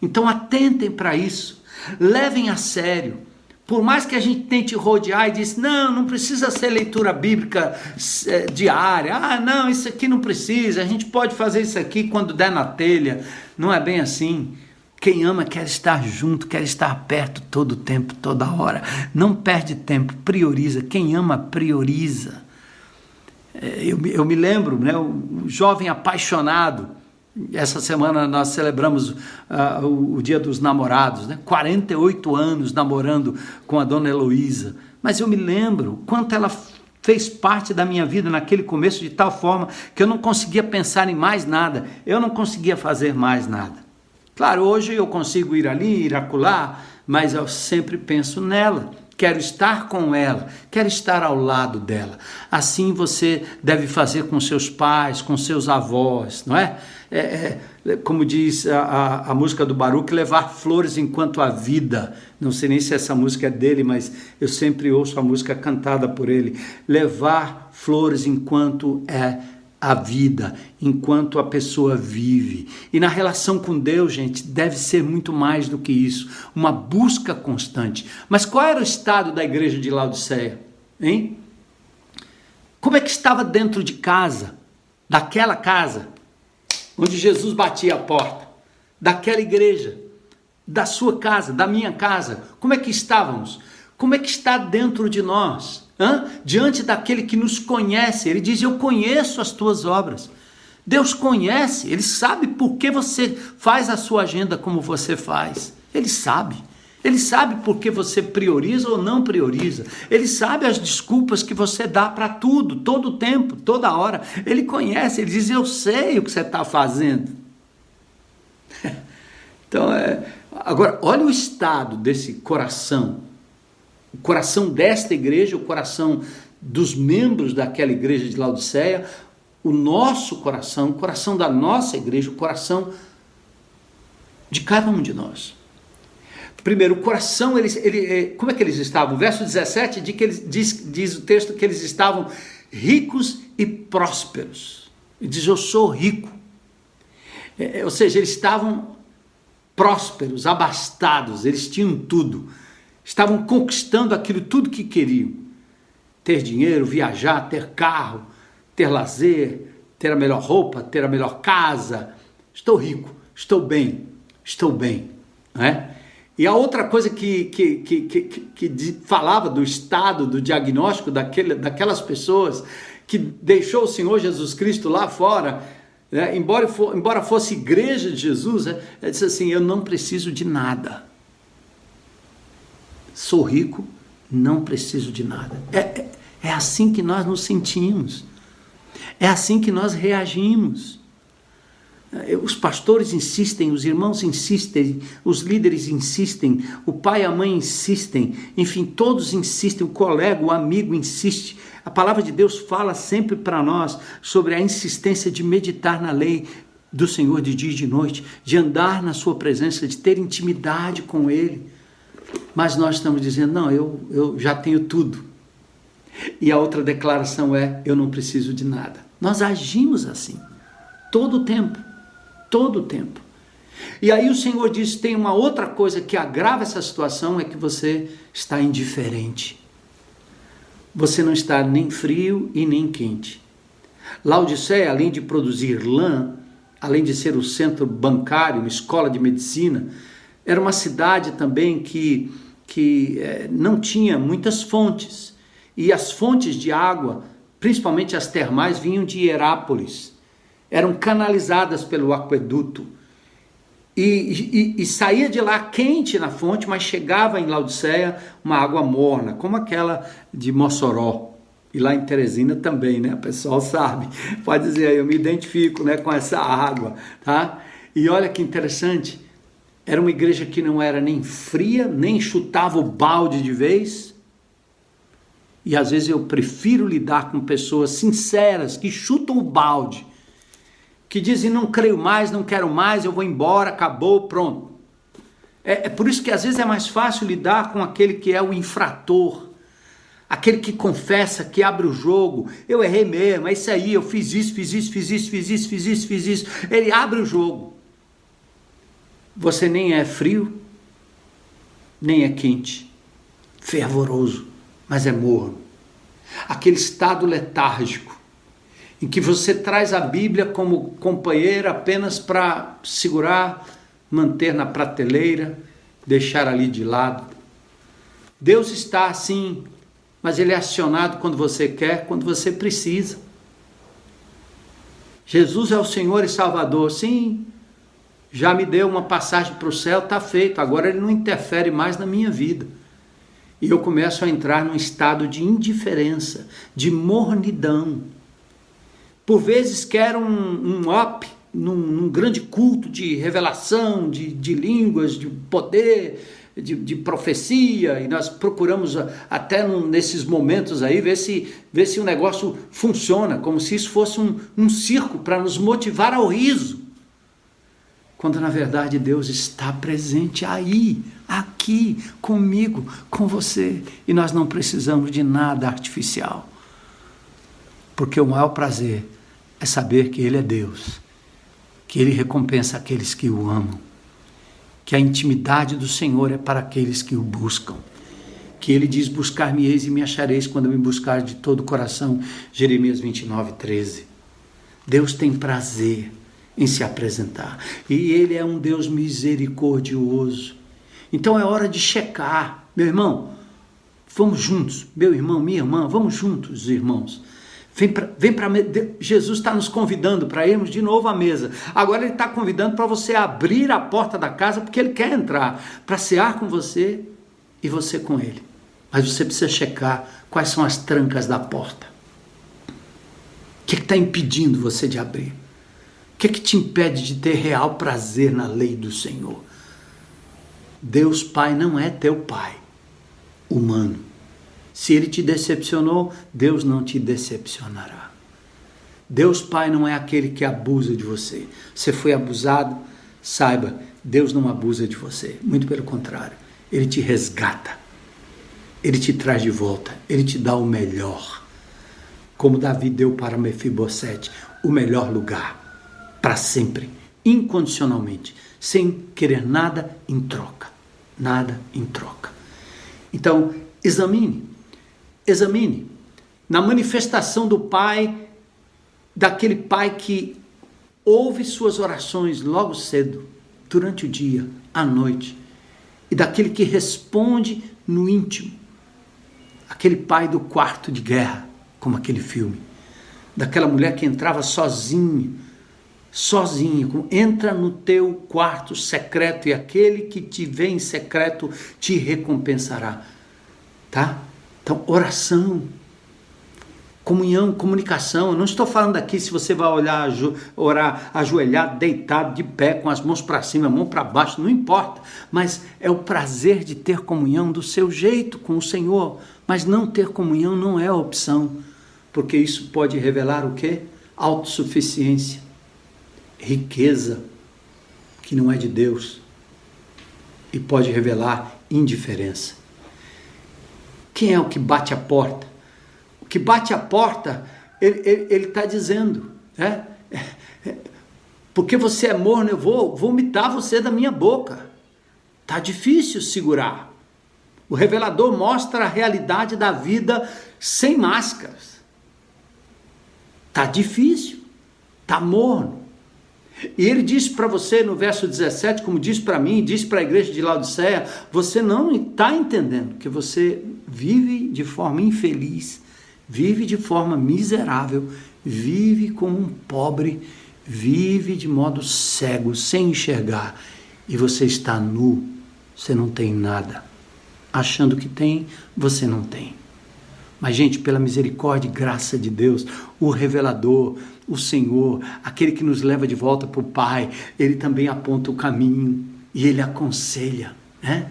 A: Então atentem para isso, levem a sério. Por mais que a gente tente rodear e diz, não, não precisa ser leitura bíblica é, diária. Ah, não, isso aqui não precisa. A gente pode fazer isso aqui quando der na telha. Não é bem assim. Quem ama quer estar junto, quer estar perto todo tempo, toda hora. Não perde tempo, prioriza. Quem ama, prioriza. É, eu, eu me lembro, né, o jovem apaixonado. Essa semana nós celebramos uh, o, o, Dia dos Namorados, né? 48 anos namorando com a dona Heloísa. Mas eu me lembro quanto ela fez parte da minha vida naquele começo de tal forma que eu não conseguia pensar em mais nada, eu não conseguia fazer mais nada. Claro, hoje eu consigo ir ali, ir acolá, mas eu sempre penso nela. Quero estar com ela, quero estar ao lado dela. Assim você deve fazer com seus pais, com seus avós, não é? é, é como diz a, a, a, música do Baruch, levar flores enquanto a vida. Não sei nem se essa música é dele, mas eu sempre ouço a música cantada por ele. Levar flores enquanto é a vida enquanto a pessoa vive. E na relação com Deus, gente, deve ser muito mais do que isso, uma busca constante. Mas qual era o estado da igreja de Laodiceia? Hein? Como é que estava dentro de casa, daquela casa, onde Jesus batia a porta, daquela igreja, da sua casa, da minha casa? Como é que estávamos? Como é que está dentro de nós? Hã? diante daquele que nos conhece. Ele diz: Eu conheço as tuas obras. Deus conhece, Ele sabe por que você faz a sua agenda como você faz. Ele sabe. Ele sabe por que você prioriza ou não prioriza. Ele sabe as desculpas que você dá para tudo, todo o tempo, toda hora. Ele conhece, ele diz: Eu sei o que você está fazendo. então, é, agora, olha o estado desse coração o coração desta igreja, o coração dos membros daquela igreja de Laodiceia, o nosso coração, o coração da nossa igreja, o coração de cada um de nós. Primeiro, o coração, eles, ele, é, como é que eles estavam? O verso 17 diz, que eles, diz, diz o texto que eles estavam ricos e prósperos. Ele diz: Eu sou rico. É, é ou seja, eles estavam prósperos, abastados, eles tinham tudo estavam conquistando aquilo tudo que queriam: ter dinheiro, viajar, ter carro, ter lazer, ter a melhor roupa, ter a melhor casa. Estou rico, estou bem, estou bem. Né? E a outra coisa que, que, que, que, que falava do estado, do diagnóstico daquele, daquelas pessoas que deixou o Senhor Jesus Cristo lá fora, né? embora, for, embora fosse igreja de Jesus, é, é disse assim: Eu não preciso de nada sou rico, não preciso de nada. É, é, é assim que nós nos sentimos. É assim que nós reagimos. É, os pastores insistem, os irmãos insistem, os líderes insistem, o pai e a mãe insistem, enfim, todos insistem, o colega, o amigo insiste. A palavra de Deus fala sempre para nós sobre a insistência de meditar na lei do Senhor de dia e de noite, de andar na Sua presença, de ter intimidade com Ele. Mas nós estamos dizendo, não, eu, eu já tenho tudo. E a outra declaração é, eu não preciso de nada. Nós agimos assim, todo o tempo, todo o tempo. E aí o Senhor diz: tem uma outra coisa que agrava essa situação, é que você está indiferente. Você não está nem frio e nem quente. Laodiceia, além de produzir lã, além de ser o centro bancário, uma escola de medicina, era uma cidade também que, que é, não tinha muitas fontes. E as fontes de água, principalmente as termais, vinham de Herápolis. Eram canalizadas pelo aqueduto. E, e, e, saía de lá quente na fonte, mas chegava em Laodiceia uma água morna, como aquela de Mossoró. E lá em Teresina também, né? O pessoal sabe, pode dizer, eu me identifico né, com essa água, tá? E olha que interessante, era uma igreja que não era nem fria, nem chutava o balde de vez, E às vezes eu prefiro lidar com pessoas sinceras que chutam o balde, que dizem não creio mais, não quero mais, eu vou embora, acabou, pronto. É, é por isso que às vezes é mais fácil lidar com aquele que é o infrator, aquele que confessa, que abre o jogo. Eu errei mesmo, é isso aí, eu fiz isso, fiz isso, fiz isso, fiz isso, fiz isso, fiz isso. Ele abre o jogo. Você nem é frio, nem é quente, fervoroso mas é morno. Aquele estado letárgico, em que você traz a Bíblia como companheira apenas para segurar, manter na prateleira, deixar ali de lado. Deus está assim, mas ele é acionado quando você quer, quando você precisa. Jesus é o Senhor e Salvador, sim. Já me deu uma passagem para o céu, está feito. Agora ele não interfere mais na minha vida e eu começo a entrar num estado de indiferença, de mornidão. Por vezes quero um, um up num, num, grande culto de revelação, de, de línguas, de poder, de, de, profecia, e nós procuramos até nesses momentos aí ver se, ver se o negócio funciona, como se isso fosse um, um circo para nos motivar ao riso quando na verdade Deus está presente aí, aqui, comigo, com você, e nós não precisamos de nada artificial. Porque o maior prazer é saber que Ele é Deus, que Ele recompensa aqueles que o amam, que a intimidade do Senhor é para aqueles que o buscam que ele diz: Buscar-me-eis e me achareis quando me buscar de todo o coração. Jeremias 29, 13. Deus tem prazer em se apresentar. E Ele é um Deus misericordioso. Então é hora de checar. Meu irmão, vamos juntos. Meu irmão, minha irmã, vamos juntos, irmãos. Vem para vem Jesus está nos convidando para irmos de novo à mesa. Agora Ele está convidando para você abrir a porta da casa, porque Ele quer entrar para cear com você e você com Ele. Mas você precisa checar quais são as trancas da porta. O que está impedindo você de abrir? Que, é que te impede de ter real prazer na lei do Senhor? Deus Pai não é teu Pai humano. Se ele te decepcionou, Deus não te decepcionará. Deus Pai não é aquele que abusa de você. Você foi abusado, saiba, Deus não abusa de você. Muito pelo contrário, ele te resgata. Ele te traz de volta, ele te dá o melhor. Como Davi deu para Mefibosete, o melhor lugar para sempre, incondicionalmente, sem querer nada em troca. Nada em troca. Então, examine, examine na manifestação do Pai, daquele Pai que ouve suas orações logo cedo, durante o dia, à noite, e daquele que responde no íntimo, aquele Pai do quarto de guerra, como aquele filme, daquela mulher que entrava sozinha sozinho, entra no teu quarto secreto e aquele que te vê em secreto te recompensará. Tá? Então, oração, comunhão, comunicação. Eu não estou falando aqui se você vai olhar, orar ajoelhado, deitado, de pé, com as mãos para cima, a mão para baixo, não importa. Mas é o prazer de ter comunhão do seu jeito com o Senhor. Mas não ter comunhão não é opção, porque isso pode revelar o quê? Autossuficiência riqueza que não é de Deus e pode revelar indiferença. Quem é o que bate a porta? O que bate a porta, ele está dizendo, é, é, porque você é morno, eu vou vomitar você da minha boca. Tá difícil segurar. O revelador mostra a realidade da vida sem máscaras. Tá difícil, tá morno. E ele diz para você no verso 17, como diz para mim, diz para a igreja de Laodiceia: você não está entendendo que você vive de forma infeliz, vive de forma miserável, vive como um pobre, vive de modo cego, sem enxergar, e você está nu, você não tem nada. Achando que tem, você não tem. Mas, gente, pela misericórdia e graça de Deus, o revelador, o Senhor, aquele que nos leva de volta para o Pai, ele também aponta o caminho e ele aconselha, né?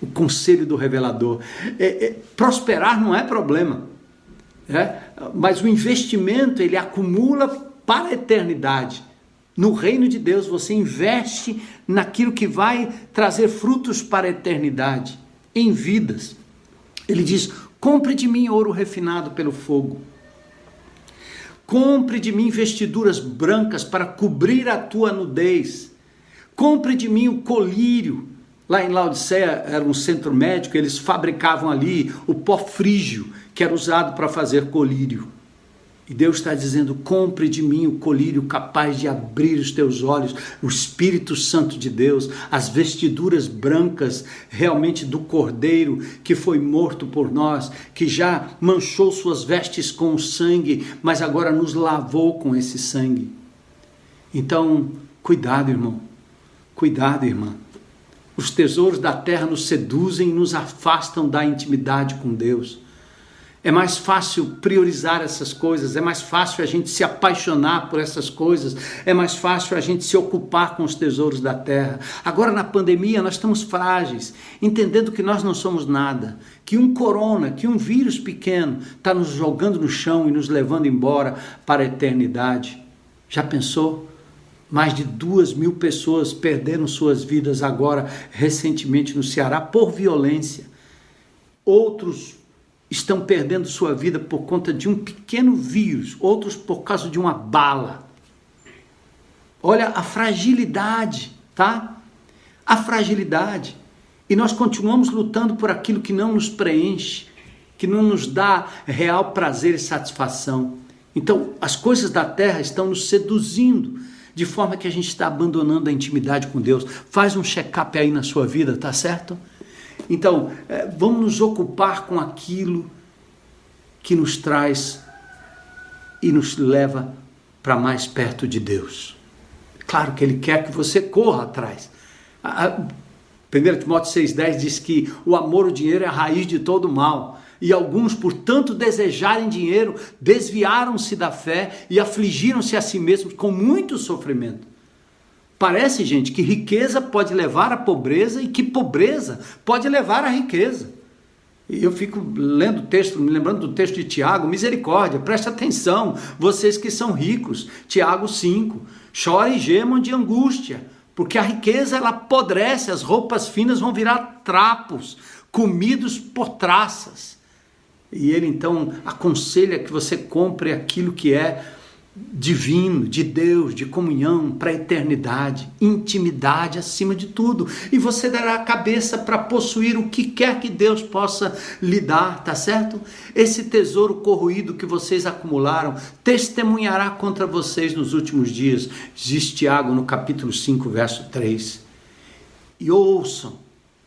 A: o conselho do revelador. É, é, prosperar não é problema, é? mas o investimento ele acumula para a eternidade. No reino de Deus, você investe naquilo que vai trazer frutos para a eternidade, em vidas. Ele diz: compre de mim ouro refinado pelo fogo. Compre de mim vestiduras brancas para cobrir a tua nudez. Compre de mim o colírio. Lá em Laodiceia era um centro médico, eles fabricavam ali o pó frígio, que era usado para fazer colírio. E Deus está dizendo: compre de mim o colírio capaz de abrir os teus olhos, o Espírito Santo de Deus, as vestiduras brancas realmente do Cordeiro que foi morto por nós, que já manchou suas vestes com sangue, mas agora nos lavou com esse sangue. Então, cuidado, irmão, cuidado, irmã. Os tesouros da terra nos seduzem e nos afastam da intimidade com Deus. É mais fácil priorizar essas coisas, é mais fácil a gente se apaixonar por essas coisas, é mais fácil a gente se ocupar com os tesouros da terra. Agora, na pandemia, nós estamos frágeis, entendendo que nós não somos nada, que um corona, que um vírus pequeno está nos jogando no chão e nos levando embora para a eternidade. Já pensou? Mais de duas mil pessoas perderam suas vidas agora, recentemente, no Ceará, por violência. Outros estão perdendo sua vida por conta de um pequeno vírus, outros por causa de uma bala. Olha a fragilidade, tá? A fragilidade. E nós continuamos lutando por aquilo que não nos preenche, que não nos dá real prazer e satisfação. Então, as coisas da terra estão nos seduzindo, de forma que a gente está abandonando a intimidade com Deus. Faz um check-up aí na sua vida, tá certo? Então, é, vamos nos ocupar com aquilo que nos traz e nos leva para mais perto de Deus. Claro que Ele quer que você corra atrás. 1 Timóteo 6,10 diz que o amor ao dinheiro é a raiz de todo mal. E alguns, por tanto desejarem dinheiro, desviaram-se da fé e afligiram-se a si mesmos com muito sofrimento. Parece, gente, que riqueza pode levar à pobreza e que pobreza pode levar à riqueza. E eu fico lendo o texto, me lembrando do texto de Tiago, misericórdia, preste atenção, vocês que são ricos. Tiago 5, chorem e gemam de angústia, porque a riqueza ela apodrece, as roupas finas vão virar trapos, comidos por traças. E ele então aconselha que você compre aquilo que é divino, de Deus, de comunhão para a eternidade, intimidade acima de tudo. E você dará a cabeça para possuir o que quer que Deus possa lhe dar, tá certo? Esse tesouro corroído que vocês acumularam testemunhará contra vocês nos últimos dias, diz Tiago no capítulo 5, verso 3. E ouçam,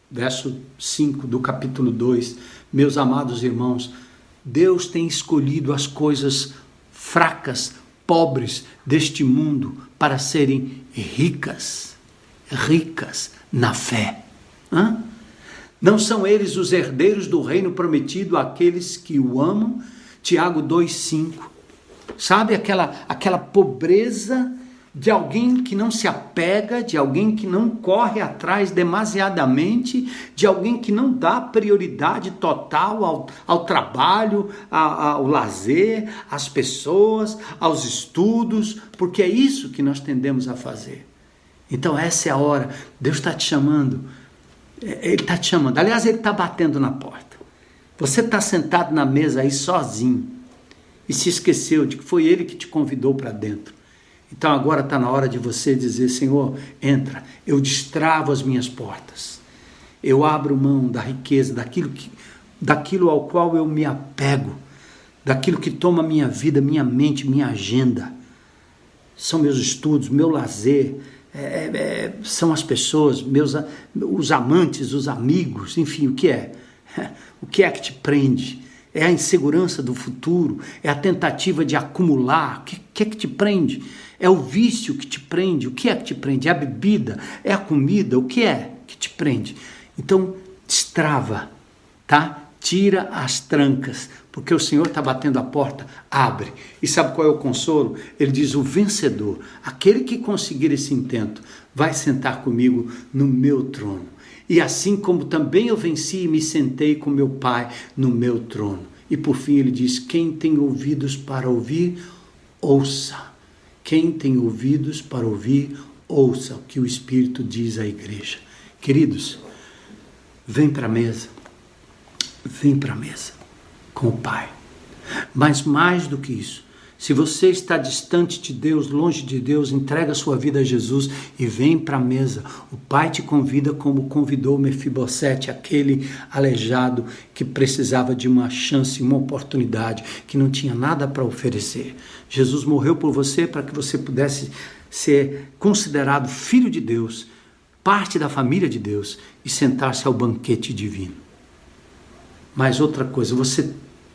A: verso 5 do capítulo 2, meus amados irmãos, Deus tem escolhido as coisas fracas pobres deste mundo para serem ricas, ricas na fé. Hã? Não são eles os herdeiros do reino prometido àqueles que o amam? Tiago 2,5. Sabe aquela, aquela pobreza de alguém que não se apega, de alguém que não corre atrás demasiadamente, de alguém que não dá prioridade total ao, ao trabalho, ao, ao lazer, às pessoas, aos estudos, porque é isso que nós tendemos a fazer. Então, essa é a hora. Deus está te chamando. É, ele está te chamando. Aliás, ele está batendo na porta. Você está sentado na mesa aí sozinho e se esqueceu de que foi ele que te convidou para dentro. Então agora está na hora de você dizer: Senhor, entra, eu destravo as minhas portas, eu abro mão da riqueza, daquilo, que, daquilo ao qual eu me apego, daquilo que toma minha vida, minha mente, minha agenda. São meus estudos, meu lazer, é, é, é são as pessoas, meus, os amantes, os amigos, enfim, o que é? O que é que te prende? É a insegurança do futuro? É a tentativa de acumular? O que, que é que te prende? É o vício que te prende. O que é que te prende? É a bebida? É a comida? O que é que te prende? Então, destrava, tá? Tira as trancas, porque o Senhor está batendo a porta, abre. E sabe qual é o consolo? Ele diz: o vencedor, aquele que conseguir esse intento, vai sentar comigo no meu trono. E assim como também eu venci e me sentei com meu Pai no meu trono. E por fim ele diz: Quem tem ouvidos para ouvir, ouça. Quem tem ouvidos para ouvir, ouça o que o Espírito diz à igreja. Queridos, vem para a mesa. Vem para a mesa com o Pai. Mas mais do que isso, se você está distante de Deus, longe de Deus, entrega sua vida a Jesus e vem para a mesa. O Pai te convida como convidou Mefibosete, aquele aleijado que precisava de uma chance, uma oportunidade, que não tinha nada para oferecer. Jesus morreu por você para que você pudesse ser considerado filho de Deus, parte da família de Deus e sentar-se ao banquete divino. Mas outra coisa, você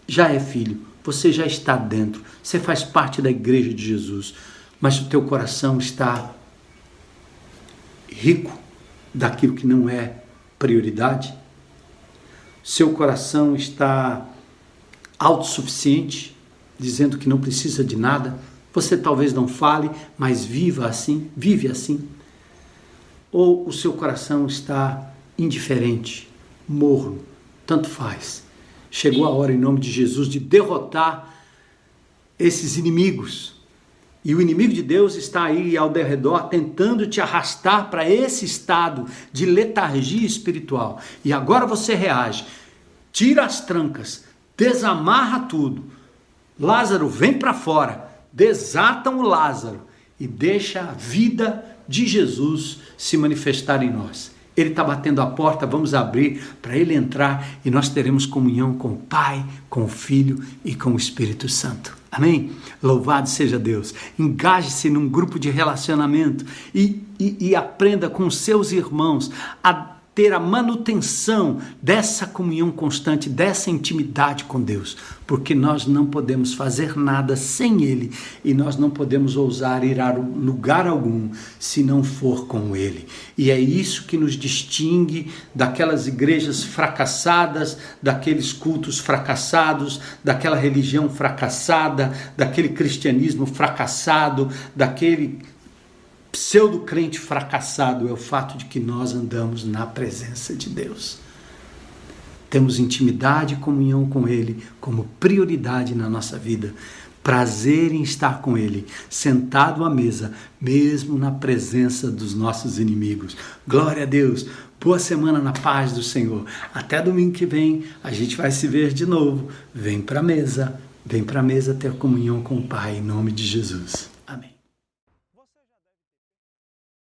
A: já é filho você já está dentro, você faz parte da igreja de Jesus, mas o teu coração está rico daquilo que não é prioridade. Seu coração está autossuficiente, dizendo que não precisa de nada. Você talvez não fale, mas viva assim, vive assim. Ou o seu coração está indiferente, morno, tanto faz chegou a hora, em nome de Jesus, de derrotar esses inimigos. E o inimigo de Deus está aí ao derredor tentando te arrastar para esse estado de letargia espiritual. E agora você reage, tira as trancas, desamarra tudo. Lázaro, vem para fora, desatam o Lázaro e deixa a vida de Jesus se manifestar em nós. Ele está batendo a porta, vamos abrir para ele entrar e nós teremos comunhão com o Pai, com o Filho e com o Espírito Santo. Amém? Louvado seja Deus. Engaje-se num grupo de relacionamento e, e, e aprenda com seus irmãos a ter a manutenção dessa comunhão constante, dessa intimidade com Deus, porque nós não podemos fazer nada sem Ele e nós não podemos ousar ir a lugar algum se não for com Ele. E é isso que nos distingue daquelas igrejas fracassadas, daqueles cultos fracassados, daquela religião fracassada, daquele cristianismo fracassado, daquele pseudo-crente fracassado é o fato de que nós andamos na presença de Deus. Temos intimidade e comunhão com Ele como prioridade na nossa vida. Prazer em estar com Ele, sentado à mesa, mesmo na presença dos nossos inimigos. Glória a Deus! Boa semana na paz do Senhor. Até domingo que vem a gente vai se ver de novo. Vem para a mesa, vem para a mesa ter comunhão com o Pai, em nome de Jesus.